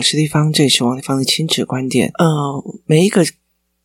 我是丽芳，这也是王丽芳的亲子观点。呃，每一个。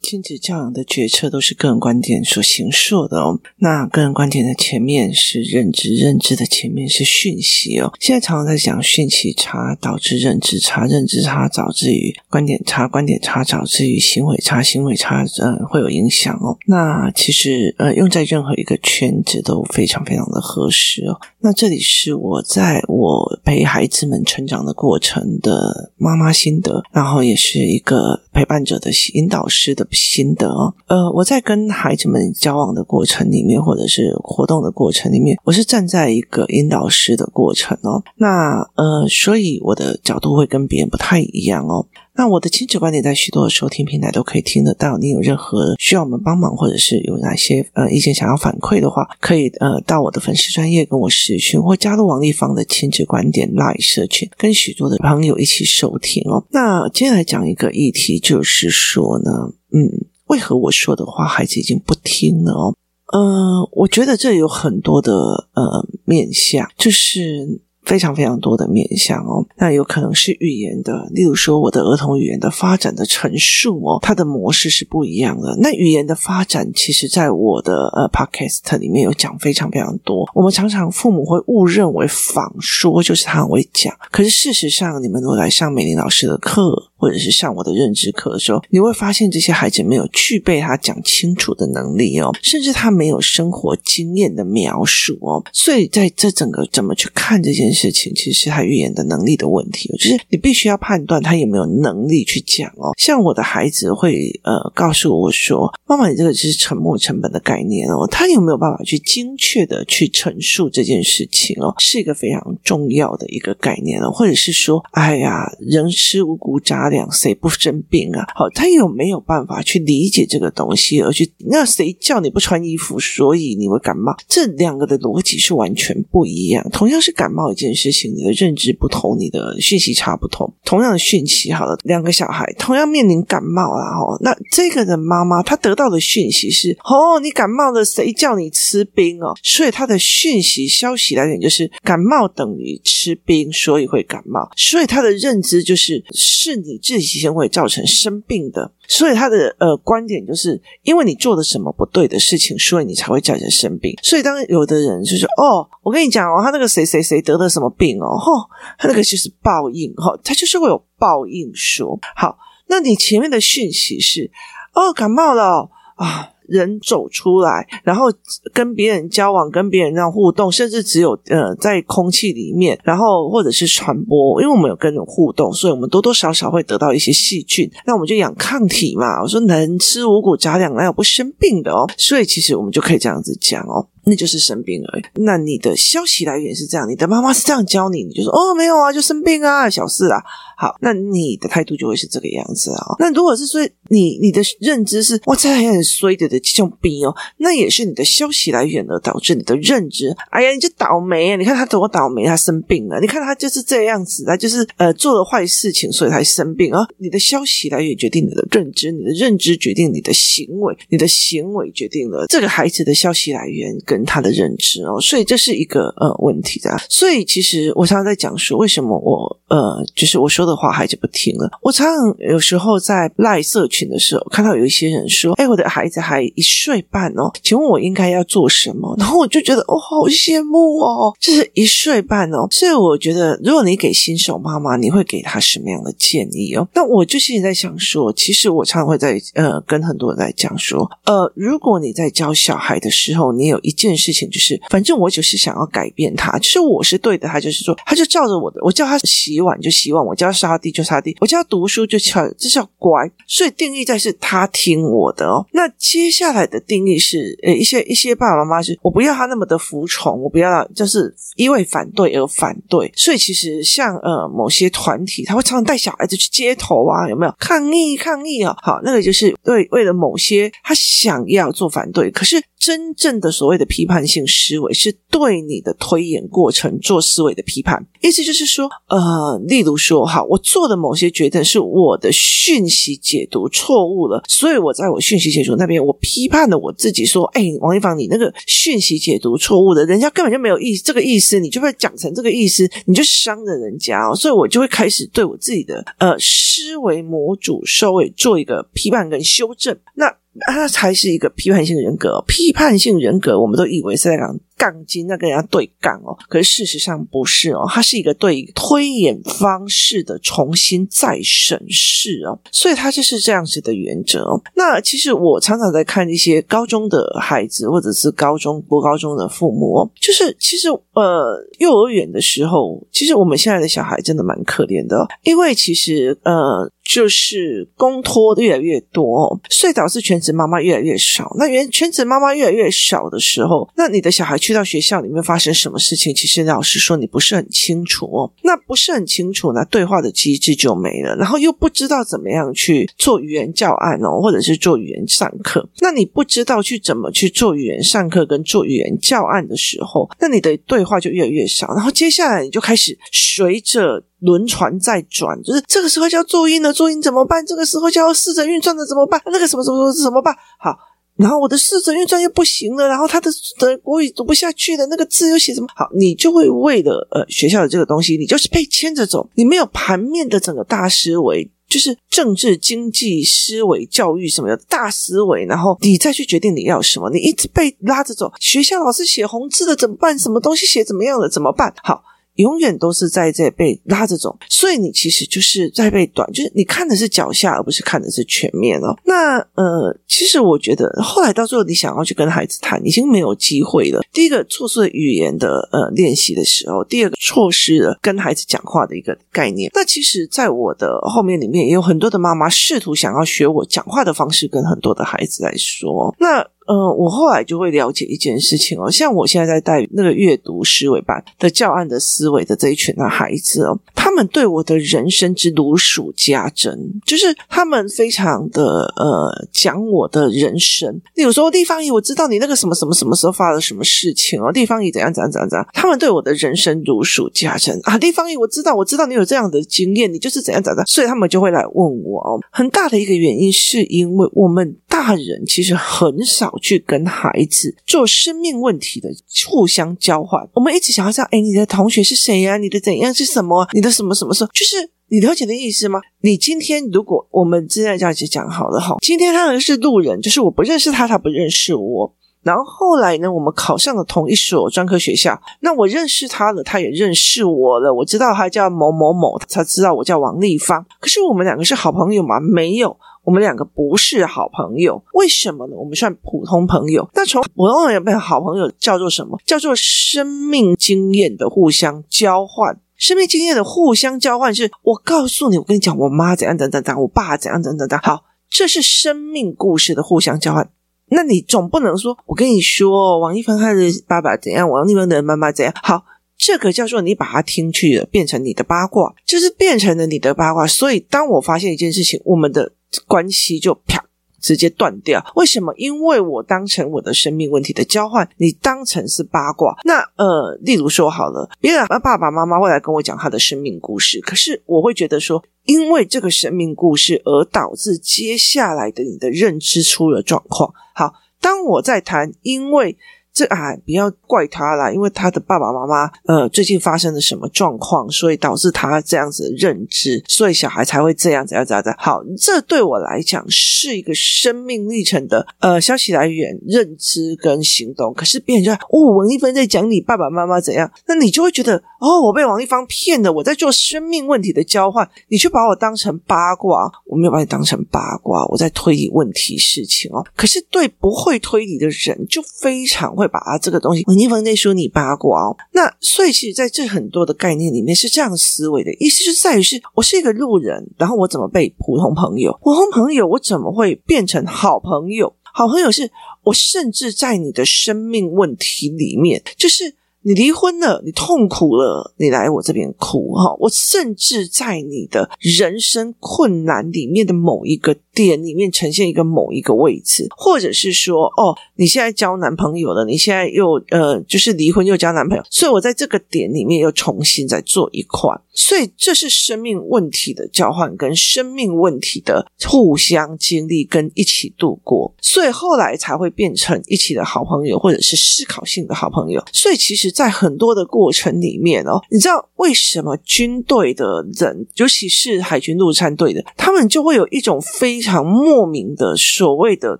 亲子教养的决策都是个人观点所形塑的哦。那个人观点的前面是认知，认知的前面是讯息哦。现在常常在讲讯息差导致认知差，认知差导致于观点差，观点差导致于行为差，行为差呃会有影响哦。那其实呃用在任何一个圈子都非常非常的合适哦。那这里是我在我陪孩子们成长的过程的妈妈心得，然后也是一个陪伴者的引导师的。心得哦，呃，我在跟孩子们交往的过程里面，或者是活动的过程里面，我是站在一个引导师的过程哦。那呃，所以我的角度会跟别人不太一样哦。那我的亲子观点在许多的收听平台都可以听得到。你有任何需要我们帮忙，或者是有哪些呃意见想要反馈的话，可以呃到我的粉丝专业跟我私讯，或加入王立芳的亲子观点 Live 社群，跟许多的朋友一起收听哦。那接下来讲一个议题，就是说呢，嗯，为何我说的话孩子已经不听了哦？呃，我觉得这有很多的呃面向，就是。非常非常多的面向哦，那有可能是语言的，例如说我的儿童语言的发展的陈述哦，它的模式是不一样的。那语言的发展，其实在我的呃 podcast 里面有讲非常非常多。我们常常父母会误认为仿说就是他很会讲，可是事实上，你们如果来上美玲老师的课。或者是上我的认知课的时候，你会发现这些孩子没有具备他讲清楚的能力哦，甚至他没有生活经验的描述哦，所以在这整个怎么去看这件事情，其实是他预言的能力的问题，就是你必须要判断他有没有能力去讲哦。像我的孩子会呃告诉我说：“妈妈，你这个就是沉没成本的概念哦，他有没有办法去精确的去陈述这件事情哦，是一个非常重要的一个概念哦，或者是说，哎呀，人吃五谷杂。”粮谁不生病啊？好，他有没有办法去理解这个东西，而去那谁叫你不穿衣服，所以你会感冒？这两个的逻辑是完全不一样。同样是感冒已经件事情，你的认知不同，你的讯息差不同。同样的讯息，好了，两个小孩同样面临感冒啊，哈，那这个的妈妈她得到的讯息是：哦，你感冒了，谁叫你吃冰哦？所以他的讯息消息来源就是感冒等于吃冰，所以会感冒。所以他的认知就是是你。自己先会造成生病的，所以他的呃观点就是，因为你做了什么不对的事情，所以你才会叫人生病。所以当有的人就是哦，我跟你讲哦，他那个谁谁谁得了什么病哦，吼，他那个就是报应哈，他就是会有报应说。好，那你前面的讯息是哦，感冒了啊。人走出来，然后跟别人交往，跟别人这样互动，甚至只有呃在空气里面，然后或者是传播，因为我们有跟人互动，所以我们多多少少会得到一些细菌，那我们就养抗体嘛。我说能吃五谷杂粮，那有不生病的哦？所以其实我们就可以这样子讲哦。那就是生病而已。那你的消息来源是这样，你的妈妈是这样教你，你就说哦，没有啊，就生病啊，小事啊。好，那你的态度就会是这个样子啊。那如果是说你你的认知是哇，这还很衰的 的这种病哦，那也是你的消息来源而导致你的认知。哎呀，你就倒霉啊！你看他多倒霉，他生病了。你看他就是这样子，他就是呃做了坏事情，所以才生病啊。你的消息来源决定你的认知，你的认知决定你的行为，你的行为决定了这个孩子的消息来源跟。他的认知哦，所以这是一个呃问题的。所以其实我常常在讲说，为什么我呃，就是我说的话孩子不听了。我常常有时候在赖社群的时候，看到有一些人说：“哎，我的孩子还一岁半哦，请问我应该要做什么？” 然后我就觉得哦，好羡慕哦，就是一岁半哦。所以我觉得，如果你给新手妈妈，你会给她什么样的建议哦？那我就现在在想说，其实我常常会在呃跟很多人在讲说，呃，如果你在教小孩的时候，你有一件。事情就是，反正我就是想要改变他，就是我是对的，他就是说，他就照着我的，我叫他洗碗就洗碗，我叫他擦地就杀地，我叫他读书就叫，这叫乖。所以定义在是他听我的哦。那接下来的定义是，呃，一些一些爸爸妈妈是我不要他那么的服从，我不要就是因为反对而反对。所以其实像呃某些团体，他会常常带小孩子去街头啊，有没有抗议抗议啊？好，那个就是为为了某些他想要做反对，可是。真正的所谓的批判性思维，是对你的推演过程做思维的批判。意思就是说，呃，呃，例如说，哈，我做的某些决定是我的讯息解读错误了，所以我在我讯息解读那边，我批判了我自己，说，哎，王一芳，你那个讯息解读错误的，人家根本就没有意这个意思，你就会讲成这个意思，你就伤了人家哦，所以我就会开始对我自己的呃思维模组稍微做一个批判跟修正，那。他才是一个批判性人格，批判性人格，我们都以为是在讲杠精，在跟人家对杠哦。可是事实上不是哦，它是一个对推演方式的重新再审视哦。所以它就是这样子的原则。那其实我常常在看一些高中的孩子，或者是高中、国高中的父母，就是其实呃，幼儿园的时候，其实我们现在的小孩真的蛮可怜的，因为其实呃。就是公托的越来越多，所以导致全职妈妈越来越少。那原全职妈妈越来越少的时候，那你的小孩去到学校里面发生什么事情？其实老师说，你不是很清楚哦。那不是很清楚，那对话的机制就没了。然后又不知道怎么样去做语言教案哦，或者是做语言上课。那你不知道去怎么去做语言上课跟做语言教案的时候，那你的对话就越来越少。然后接下来你就开始随着。轮船在转，就是这个时候就要注音了，注音怎么办？这个时候就要试着运转的怎么办？那个什么什么什么怎么办？好，然后我的试着运转又不行了，然后他的的国语读不下去了，那个字又写什么？好，你就会为了呃学校的这个东西，你就是被牵着走，你没有盘面的整个大思维，就是政治、经济、思维、教育什么的大思维，然后你再去决定你要什么，你一直被拉着走。学校老师写红字的怎么办？什么东西写怎么样的怎么办？好。永远都是在这被拉着走，所以你其实就是在被短，就是你看的是脚下，而不是看的是全面哦。那呃，其实我觉得后来到最后，你想要去跟孩子谈，已经没有机会了。第一个错失了语言的呃练习的时候，第二个错失了跟孩子讲话的一个概念。那其实，在我的后面里面，也有很多的妈妈试图想要学我讲话的方式，跟很多的孩子来说，那。呃，我后来就会了解一件事情哦，像我现在在带那个阅读思维班的教案的思维的这一群的孩子哦，他们对我的人生之如数家珍，就是他们非常的呃讲我的人生。例如说，地方姨，我知道你那个什么什么什么时候发了什么事情哦，地方姨怎样怎样怎样怎样，他们对我的人生如数家珍啊。地方姨，我知道，我知道你有这样的经验，你就是怎样怎样，所以他们就会来问我哦。很大的一个原因是因为我们大人其实很少。去跟孩子做生命问题的互相交换，我们一直想要知道，哎，你的同学是谁呀？你的怎样是什么？你的什么什么什么？就是你了解的意思吗？你今天如果我们现在这样子讲好了哈，今天他是路人，就是我不认识他，他不认识我。然后后来呢，我们考上了同一所专科学校，那我认识他了，他也认识我了，我知道他叫某某某，他知道我叫王丽芳。可是我们两个是好朋友吗？没有。我们两个不是好朋友，为什么呢？我们算普通朋友。那从普通朋友变成好朋友叫做什么？叫做生命经验的互相交换。生命经验的互相交换是，我告诉你，我跟你讲，我妈怎样怎样怎样，我爸怎样怎样怎样。好，这是生命故事的互相交换。那你总不能说，我跟你说，王一凡他的爸爸怎样，王一凡的妈妈怎样。好。这个叫做你把它听去了，变成你的八卦，就是变成了你的八卦。所以，当我发现一件事情，我们的关系就啪直接断掉。为什么？因为我当成我的生命问题的交换，你当成是八卦。那呃，例如说好了，别人爸爸妈妈会来跟我讲他的生命故事，可是我会觉得说，因为这个生命故事而导致接下来的你的认知出了状况。好，当我在谈，因为。这啊，不要怪他啦，因为他的爸爸妈妈呃最近发生了什么状况，所以导致他这样子的认知，所以小孩才会这样子这样子。好，这对我来讲是一个生命历程的呃消息来源、认知跟行动。可是别人就哦，王一芬在讲你爸爸妈妈怎样，那你就会觉得哦，我被王一芳骗了，我在做生命问题的交换，你却把我当成八卦，我没有把你当成八卦，我在推理问题事情哦。可是对不会推理的人，就非常会。会把它这个东西，文一凡在说你八卦哦，那所以其实在这很多的概念里面是这样思维的意思，就在于是我是一个路人，然后我怎么被普通朋友，普通朋友我怎么会变成好朋友？好朋友是我甚至在你的生命问题里面，就是你离婚了，你痛苦了，你来我这边哭哈。我甚至在你的人生困难里面的某一个点里面呈现一个某一个位置，或者是说，哦，你现在交男朋友了，你现在又呃，就是离婚又交男朋友，所以我在这个点里面又重新再做一块。所以这是生命问题的交换，跟生命问题的互相经历，跟一起度过，所以后来才会变成一起的好朋友，或者是思考性的好朋友。所以其实，在很多的过程里面哦，你知道为什么军队的人，尤其是海军陆战队的，他们就会有一种非常莫名的所谓的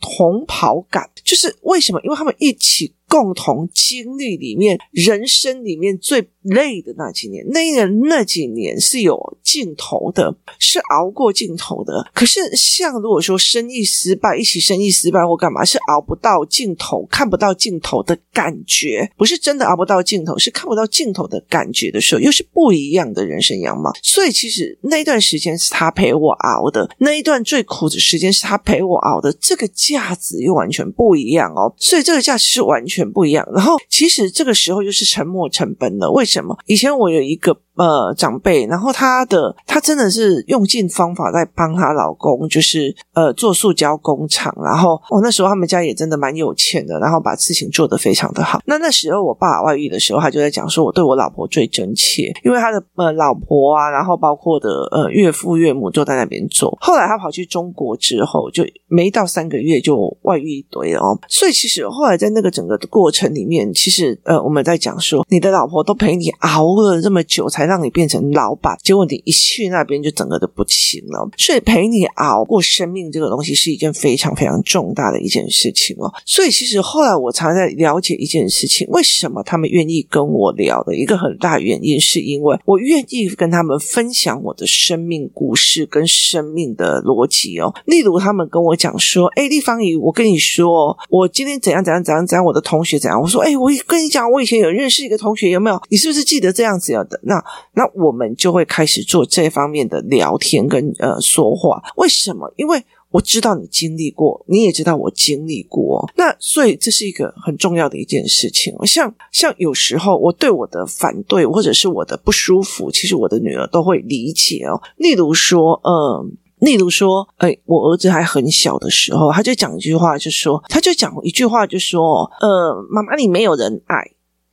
同袍感，就是为什么？因为他们一起。共同经历里面，人生里面最累的那几年，那个那几年是有尽头的，是熬过尽头的。可是，像如果说生意失败，一起生意失败或干嘛，是熬不到尽头，看不到尽头的感觉，不是真的熬不到尽头，是看不到尽头的感觉的时候，又是不一样的人生样貌。所以，其实那段时间是他陪我熬的，那一段最苦的时间是他陪我熬的，这个价值又完全不一样哦。所以，这个价值是完全。不一样，然后其实这个时候就是沉没成本了。为什么？以前我有一个。呃，长辈，然后她的她真的是用尽方法在帮她老公，就是呃做塑胶工厂。然后哦，那时候他们家也真的蛮有钱的，然后把事情做得非常的好。那那时候我爸外遇的时候，他就在讲说，我对我老婆最真切，因为他的呃老婆啊，然后包括的呃岳父岳母都在那边做。后来他跑去中国之后，就没到三个月就外遇一堆了哦。所以其实后来在那个整个的过程里面，其实呃我们在讲说，你的老婆都陪你熬了这么久才。让你变成老板，结果你一去那边就整个都不行了。所以陪你熬过生命这个东西是一件非常非常重大的一件事情哦。所以其实后来我常在了解一件事情，为什么他们愿意跟我聊的一个很大原因，是因为我愿意跟他们分享我的生命故事跟生命的逻辑哦。例如他们跟我讲说：“哎，丽芳姨，我跟你说，我今天怎样怎样怎样怎样，我的同学怎样。”我说：“哎，我跟你讲，我以前有认识一个同学，有没有？你是不是记得这样子的？那。”那我们就会开始做这方面的聊天跟呃说话。为什么？因为我知道你经历过，你也知道我经历过。那所以这是一个很重要的一件事情。像像有时候我对我的反对或者是我的不舒服，其实我的女儿都会理解哦。例如说，呃，例如说，哎，我儿子还很小的时候，他就讲一句话，就说，他就讲一句话，就说，呃，妈妈，你没有人爱。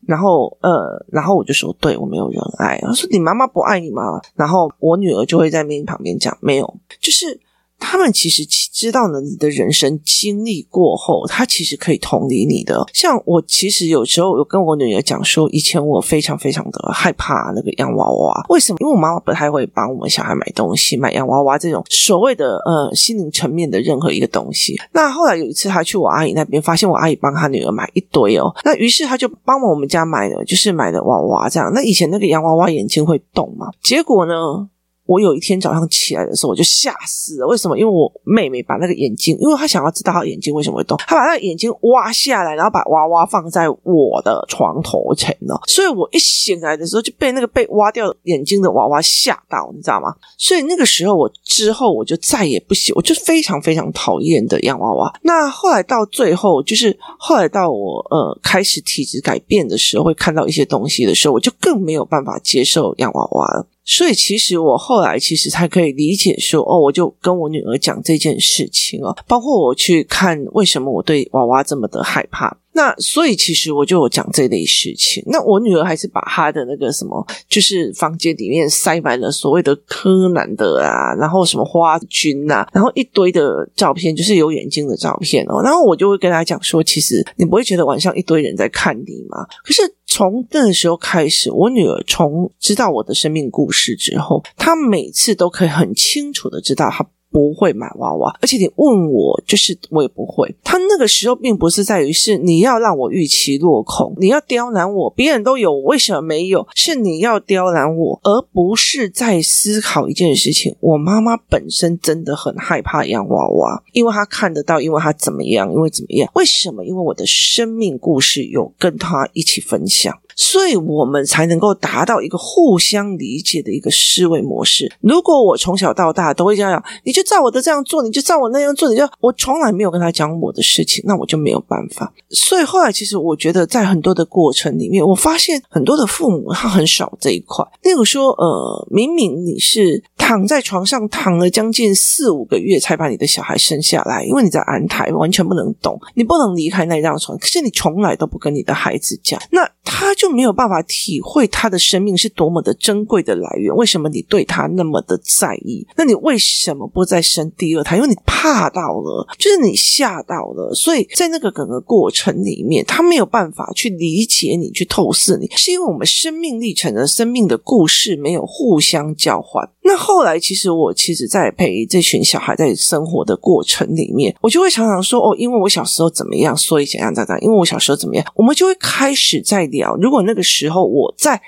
然后，呃，然后我就说，对，我没有人爱。他说，你妈妈不爱你吗？然后我女儿就会在面旁边讲，没有，就是。他们其实知道了你的人生经历过后，他其实可以同理你的。像我，其实有时候有跟我女儿讲说，以前我非常非常的害怕那个洋娃娃。为什么？因为我妈妈不太会帮我们小孩买东西，买洋娃娃这种所谓的呃心灵层面的任何一个东西。那后来有一次，他去我阿姨那边，发现我阿姨帮他女儿买一堆哦。那于是他就帮我们家买了，就是买的娃娃这样。那以前那个洋娃娃眼睛会动嘛？结果呢？我有一天早上起来的时候，我就吓死了。为什么？因为我妹妹把那个眼睛，因为她想要知道她眼睛为什么会动，她把那个眼睛挖下来，然后把娃娃放在我的床头前了。所以我一醒来的时候，就被那个被挖掉眼睛的娃娃吓到，你知道吗？所以那个时候，我之后我就再也不喜，我就非常非常讨厌的洋娃娃。那后来到最后，就是后来到我呃开始体质改变的时候，会看到一些东西的时候，我就更没有办法接受洋娃娃了。所以，其实我后来其实才可以理解说，哦，我就跟我女儿讲这件事情哦，包括我去看为什么我对娃娃这么的害怕。那所以，其实我就有讲这类事情。那我女儿还是把她的那个什么，就是房间里面塞满了所谓的柯南的啊，然后什么花君呐、啊，然后一堆的照片，就是有眼睛的照片哦。然后我就会跟她讲说，其实你不会觉得晚上一堆人在看你吗？可是。从那时候开始，我女儿从知道我的生命故事之后，她每次都可以很清楚的知道她。不会买娃娃，而且你问我，就是我也不会。他那个时候并不是在于是你要让我预期落空，你要刁难我，别人都有，我为什么没有？是你要刁难我，而不是在思考一件事情。我妈妈本身真的很害怕洋娃娃，因为她看得到，因为她怎么样，因为怎么样？为什么？因为我的生命故事有跟她一起分享。所以我们才能够达到一个互相理解的一个思维模式。如果我从小到大都会这样，你就照我的这样做，你就照我那样做，你就我从来没有跟他讲我的事情，那我就没有办法。所以后来，其实我觉得在很多的过程里面，我发现很多的父母他很少这一块。例如说，呃，明明你是躺在床上躺了将近四五个月才把你的小孩生下来，因为你在安胎，完全不能动，你不能离开那张床，可是你从来都不跟你的孩子讲，那他就没有办法体会他的生命是多么的珍贵的来源。为什么你对他那么的在意？那你为什么不再生第二胎？因为你怕到了，就是你吓到了，所以在那个整个过程里面，他没有办法去理解你，去透视你，是因为我们生命历程的生命的故事没有互相交换。那后来，其实我其实，在陪这群小孩在生活的过程里面，我就会常常说：“哦，因为我小时候怎么样，所以怎样怎样。因为我小时候怎么样，我们就会开始在聊。如果那个时候我再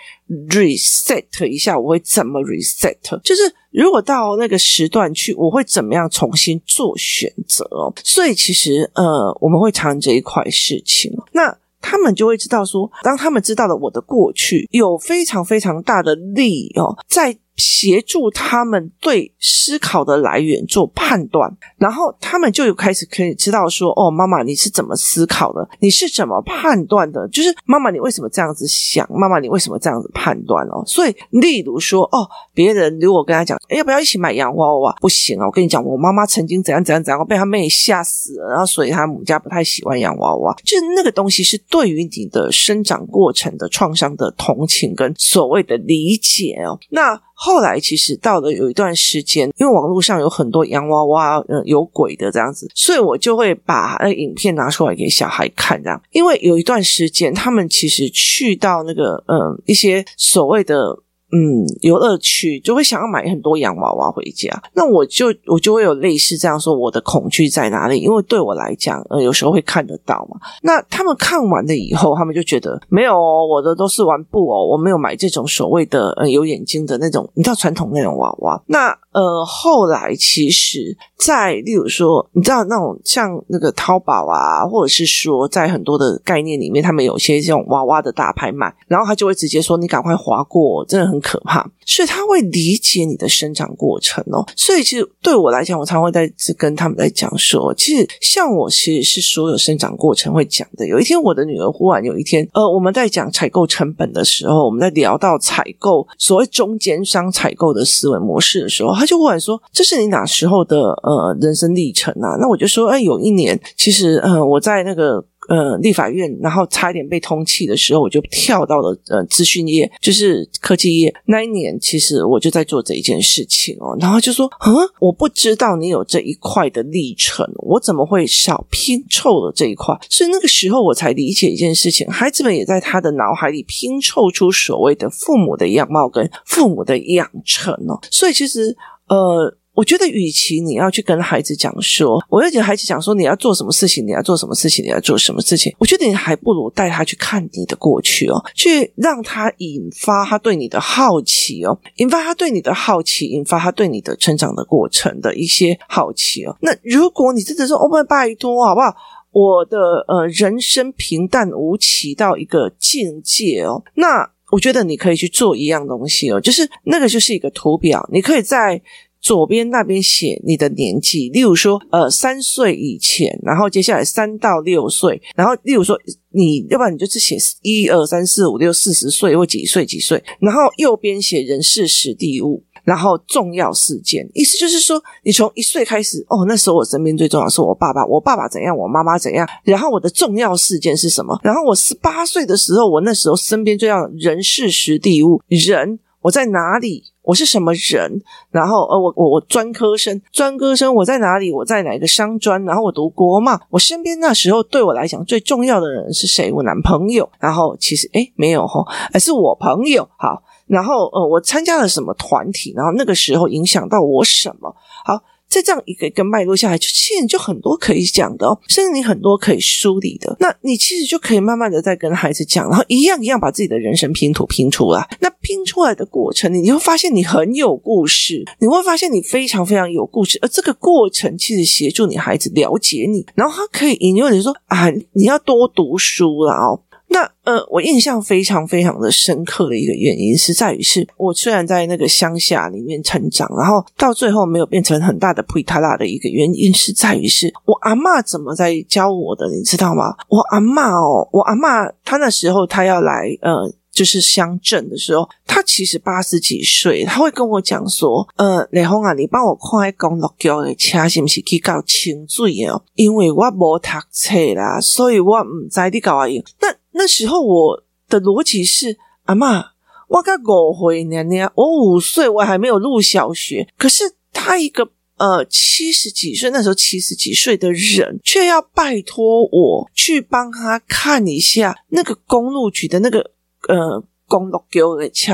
reset 一下，我会怎么 reset？就是如果到那个时段去，我会怎么样重新做选择？所以，其实呃，我们会谈这一块事情。那他们就会知道说，当他们知道了我的过去，有非常非常大的力哦，在。协助他们对思考的来源做判断，然后他们就有开始可以知道说：“哦，妈妈，你是怎么思考的？你是怎么判断的？就是妈妈，你为什么这样子想？妈妈，你为什么这样子判断？哦，所以，例如说，哦，别人如果跟他讲，哎，要不要一起买洋娃娃？不行啊！我跟你讲，我妈妈曾经怎样怎样怎样，被他妹吓死了，然后所以他们家不太喜欢洋娃娃。就是那个东西是对于你的生长过程的创伤的同情跟所谓的理解哦，那。后来其实到了有一段时间，因为网络上有很多洋娃娃，嗯，有鬼的这样子，所以我就会把那影片拿出来给小孩看，这样。因为有一段时间，他们其实去到那个，嗯，一些所谓的。嗯，游乐区就会想要买很多洋娃娃回家，那我就我就会有类似这样说，我的恐惧在哪里？因为对我来讲，呃，有时候会看得到嘛。那他们看完了以后，他们就觉得没有哦，我的都是玩布哦，我没有买这种所谓的呃有眼睛的那种，你知道传统那种娃娃。那呃，后来其实，在例如说，你知道那种像那个淘宝啊，或者是说在很多的概念里面，他们有些这种娃娃的大拍卖，然后他就会直接说你赶快划过，真的很。可怕，所以他会理解你的生长过程哦。所以其实对我来讲，我常会在这跟他们在讲说，其实像我其实是所有生长过程会讲的。有一天，我的女儿忽然有一天，呃，我们在讲采购成本的时候，我们在聊到采购所谓中间商采购的思维模式的时候，她就忽然说：“这是你哪时候的呃人生历程啊？”那我就说：“哎，有一年，其实呃我在那个。”呃，立法院，然后差一点被通气的时候，我就跳到了呃资讯业，就是科技业。那一年，其实我就在做这一件事情哦。然后就说，嗯，我不知道你有这一块的历程，我怎么会少拼凑了这一块？所以那个时候我才理解一件事情，孩子们也在他的脑海里拼凑出所谓的父母的样貌跟父母的养成哦。所以其实，呃。我觉得，与其你要去跟孩子讲说，我要跟孩子讲说你要做什么事情，你要做什么事情，你要做什么事情，我觉得你还不如带他去看你的过去哦，去让他引发他对你的好奇哦，引发他对你的好奇，引发他对你的成长的过程的一些好奇哦。那如果你真的说，哦，拜托，好不好？我的呃人生平淡无奇到一个境界哦，那我觉得你可以去做一样东西哦，就是那个就是一个图表，你可以在。左边那边写你的年纪，例如说，呃，三岁以前，然后接下来三到六岁，然后例如说，你要不然你就是写一二三四五六四十岁或几岁几岁，然后右边写人事时地物，然后重要事件，意思就是说，你从一岁开始，哦，那时候我身边最重要是我爸爸，我爸爸怎样，我妈妈怎样，然后我的重要事件是什么？然后我十八岁的时候，我那时候身边最要人事时地物，人我在哪里？我是什么人？然后呃，我我我专科生，专科生我在哪里？我在哪个商专？然后我读国贸。我身边那时候对我来讲最重要的人是谁？我男朋友。然后其实诶没有哈，而是我朋友。好，然后呃，我参加了什么团体？然后那个时候影响到我什么？好。在这样一个一个脉络下来，就其实你就很多可以讲的哦，甚至你很多可以梳理的。那你其实就可以慢慢的在跟孩子讲，然后一样一样把自己的人生拼图拼出来。那拼出来的过程，你会发现你很有故事，你会发现你非常非常有故事。而这个过程其实协助你孩子了解你，然后他可以引诱你说啊，你要多读书了哦。那呃，我印象非常非常的深刻的一个原因是在于，是我虽然在那个乡下里面成长，然后到最后没有变成很大的普塔拉的一个原因是在于，是我阿嬷怎么在教我的，你知道吗？我阿嬷哦，我阿嬷她那时候她要来呃。就是乡镇的时候，他其实八十几岁，他会跟我讲说：“呃，雷锋啊，你帮我看一公路桥的车是不是去搞清水哦？因为我没读册啦，所以我唔知你搞啊。那那时候我的逻辑是：阿嬷，我才五岁娘娘，我五岁，我还没有入小学。可是他一个呃七十几岁，那时候七十几岁的人，却要拜托我去帮他看一下那个公路局的那个。”呃，公路给我的车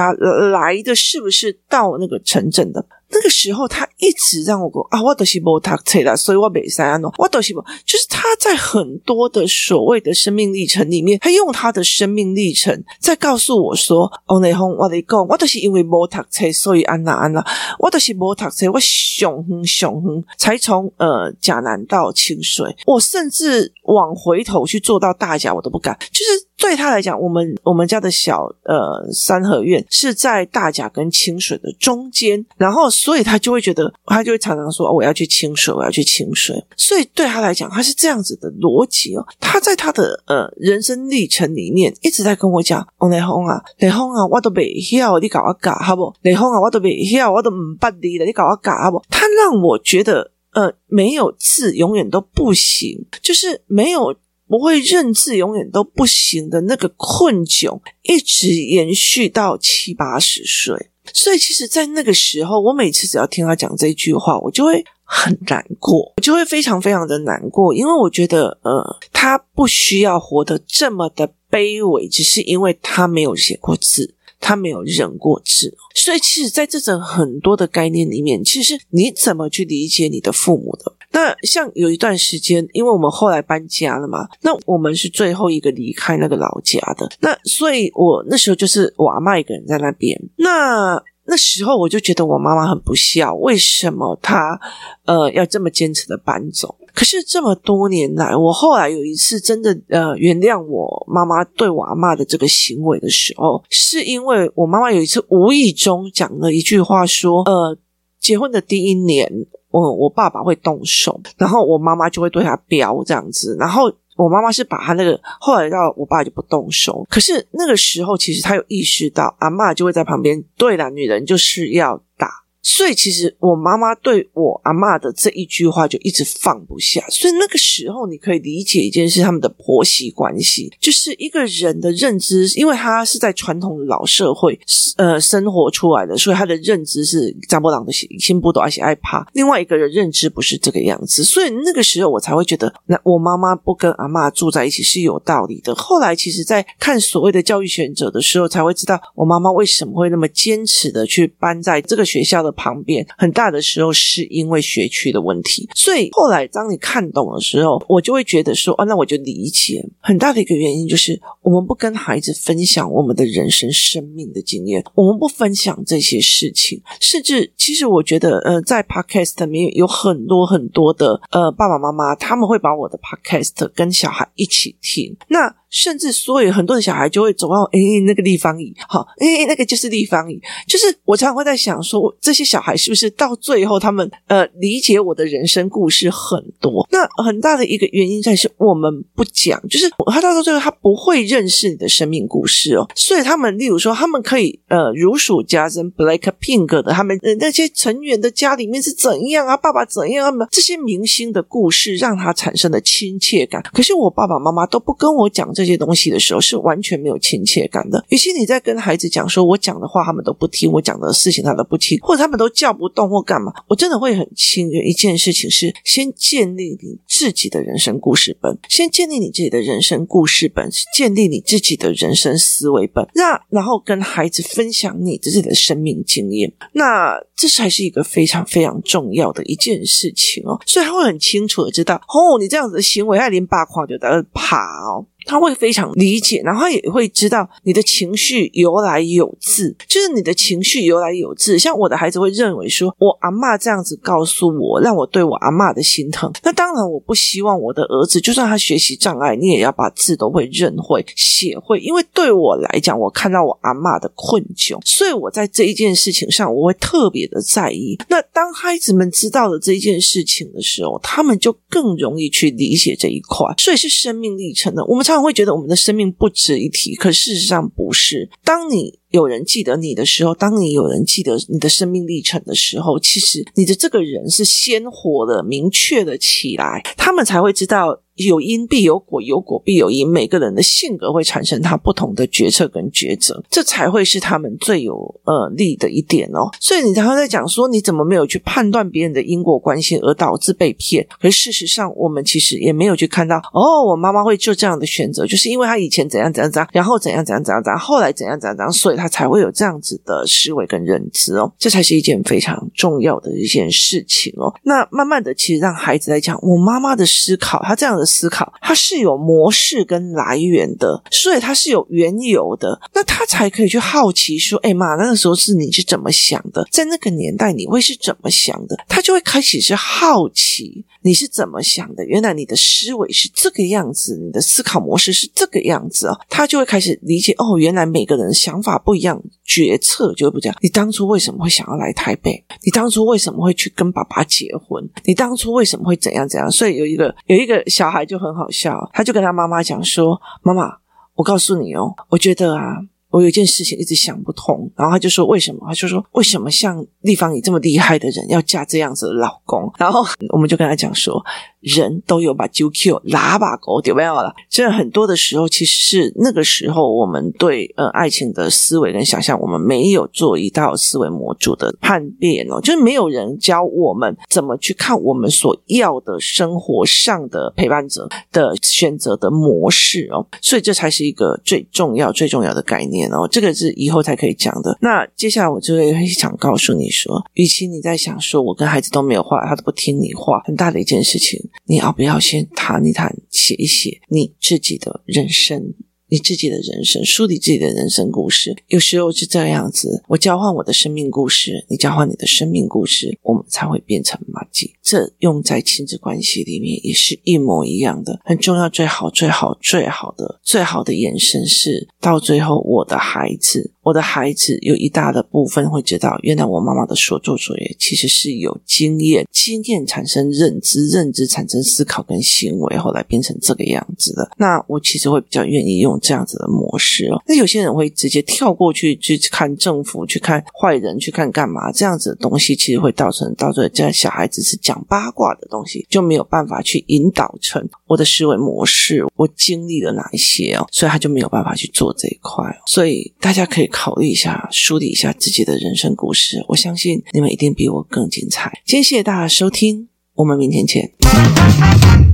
来的是不是到那个城镇的？那个时候，他一直让我说啊，我都是没读册啦，所以我没啥弄，我都是没，就是他在很多的所谓的生命历程里面，他用他的生命历程在告诉我说，欧内红，我跟你讲，我都是因为没读册，所以安那安那，我都是没读册，我上远上远才从呃甲南到清水，我甚至往回头去做到大甲，我都不敢，就是。对他来讲，我们我们家的小呃三合院是在大甲跟清水的中间，然后所以他就会觉得，他就会常常说，哦，我要去清水，我要去清水。所以对他来讲，他是这样子的逻辑哦。他在他的呃人生历程里面一直在跟我讲，哦，雷锋啊，雷锋啊，我都未晓，你搞我搞好不？雷锋啊，我都未晓，我都唔捌你了，你搞我搞好不？他让我觉得，呃，没有字永远都不行，就是没有。不会认字永远都不行的那个困窘，一直延续到七八十岁。所以，其实，在那个时候，我每次只要听他讲这句话，我就会很难过，我就会非常非常的难过，因为我觉得，呃，他不需要活得这么的卑微，只是因为他没有写过字，他没有认过字。所以，其实，在这种很多的概念里面，其实你怎么去理解你的父母的？那像有一段时间，因为我们后来搬家了嘛，那我们是最后一个离开那个老家的。那所以，我那时候就是我阿嬷一个人在那边。那那时候我就觉得我妈妈很不孝，为什么她呃要这么坚持的搬走？可是这么多年来，我后来有一次真的呃原谅我妈妈对我阿嬷的这个行为的时候，是因为我妈妈有一次无意中讲了一句话，说呃结婚的第一年。我我爸爸会动手，然后我妈妈就会对他飙这样子，然后我妈妈是把他那个后来到我爸就不动手，可是那个时候其实他有意识到，阿嬷就会在旁边，对啦，女人就是要打。所以，其实我妈妈对我阿嬷的这一句话就一直放不下。所以那个时候，你可以理解一件事：他们的婆媳关系，就是一个人的认知，因为他是在传统老社会呃生活出来的，所以他的认知是张伯朗的心不多，而且爱怕。另外一个人认知不是这个样子，所以那个时候我才会觉得，那我妈妈不跟阿嬷住在一起是有道理的。后来，其实在看所谓的教育选择的时候，才会知道我妈妈为什么会那么坚持的去搬在这个学校的。旁边很大的时候是因为学区的问题，所以后来当你看懂的时候，我就会觉得说，哦，那我就理解。很大的一个原因就是我们不跟孩子分享我们的人生生命的经验，我们不分享这些事情，甚至其实我觉得，呃，在 Podcast 里面有很多很多的呃爸爸妈妈，他们会把我的 Podcast 跟小孩一起听，那。甚至所以很多的小孩就会走到哎，那个立方椅，好，哎，那个就是立方椅。就是我常常会在想说，这些小孩是不是到最后他们呃理解我的人生故事很多？那很大的一个原因在是我们不讲，就是他到最后他不会认识你的生命故事哦。所以他们例如说，他们可以呃如数家珍，BLACKPINK 的他们呃那些成员的家里面是怎样啊，爸爸怎样啊，这些明星的故事让他产生了亲切感。可是我爸爸妈妈都不跟我讲。这些东西的时候是完全没有亲切感的。与其你在跟孩子讲说，我讲的话他们都不听，我讲的事情他都不听，或者他们都叫不动或干嘛，我真的会很亲一件事情是，先建立你自己的人生故事本，先建立你自己的人生故事本，建立你自己的人生思维本，那然后跟孩子分享你自己的生命经验，那这才是一个非常非常重要的一件事情哦。所以他会很清楚的知道，哦，你这样子的行为，他连八况就在那爬哦。他会非常理解，然后他也会知道你的情绪由来有自，就是你的情绪由来有自。像我的孩子会认为说，我阿嬷这样子告诉我，让我对我阿嬷的心疼。那当然，我不希望我的儿子，就算他学习障碍，你也要把字都会认会、写会，因为对我来讲，我看到我阿嬷的困窘，所以我在这一件事情上，我会特别的在意。那当孩子们知道了这一件事情的时候，他们就更容易去理解这一块。所以是生命历程的。我们常会觉得我们的生命不值一提，可事实上不是。当你有人记得你的时候，当你有人记得你的生命历程的时候，其实你的这个人是鲜活的、明确的起来，他们才会知道。有因必有果，有果必有因。每个人的性格会产生他不同的决策跟抉择，这才会是他们最有呃利的一点哦。所以你常常在讲说，你怎么没有去判断别人的因果关系而导致被骗？可是事实上，我们其实也没有去看到哦，我妈妈会做这样的选择，就是因为她以前怎样怎样怎样，然后怎样怎样怎样怎样，后来怎样怎样怎样，所以她才会有这样子的思维跟认知哦。这才是一件非常重要的一件事情哦。那慢慢的，其实让孩子来讲，我妈妈的思考，她这样的。思考，它是有模式跟来源的，所以它是有缘由的，那他才可以去好奇说：“哎妈，那个时候是你是怎么想的？在那个年代你会是怎么想的？”他就会开始是好奇你是怎么想的。原来你的思维是这个样子，你的思考模式是这个样子啊，他就会开始理解哦，原来每个人想法不一样，决策就会不这样。你当初为什么会想要来台北？你当初为什么会去跟爸爸结婚？你当初为什么会怎样怎样？所以有一个有一个小孩。就很好笑，他就跟他妈妈讲说：“妈妈，我告诉你哦，我觉得啊，我有一件事情一直想不通。”然后他就说：“为什么？”他就说：“为什么像丽芳你这么厉害的人要嫁这样子的老公？”然后我们就跟他讲说。人都有把揪 Q 喇叭狗丢没有了，所以很多的时候，其实是那个时候我们对呃爱情的思维跟想象，我们没有做一道思维模组的判变哦，就是没有人教我们怎么去看我们所要的生活上的陪伴者的选择的模式哦，所以这才是一个最重要最重要的概念哦，这个是以后才可以讲的。那接下来我就会想告诉你说，与其你在想说我跟孩子都没有话，他都不听你话，很大的一件事情。你要不要先谈一谈，写一写你自己的人生？你自己的人生，梳理自己的人生故事，有时候是这样子。我交换我的生命故事，你交换你的生命故事，我们才会变成麻吉。这用在亲子关系里面也是一模一样的，很重要。最好、最好、最好的、最好的延伸是，到最后，我的孩子，我的孩子有一大的部分会知道，原来我妈妈的所作所为其实是有经验，经验产生认知，认知产生思考跟行为，后来变成这个样子的。那我其实会比较愿意用。这样子的模式哦，那有些人会直接跳过去去看政府，去看坏人，去看干嘛？这样子的东西其实会造成到最后，这样小孩子是讲八卦的东西，就没有办法去引导成我的思维模式，我经历了哪一些哦，所以他就没有办法去做这一块。所以大家可以考虑一下，梳理一下自己的人生故事。我相信你们一定比我更精彩。今天谢谢大家收听，我们明天见。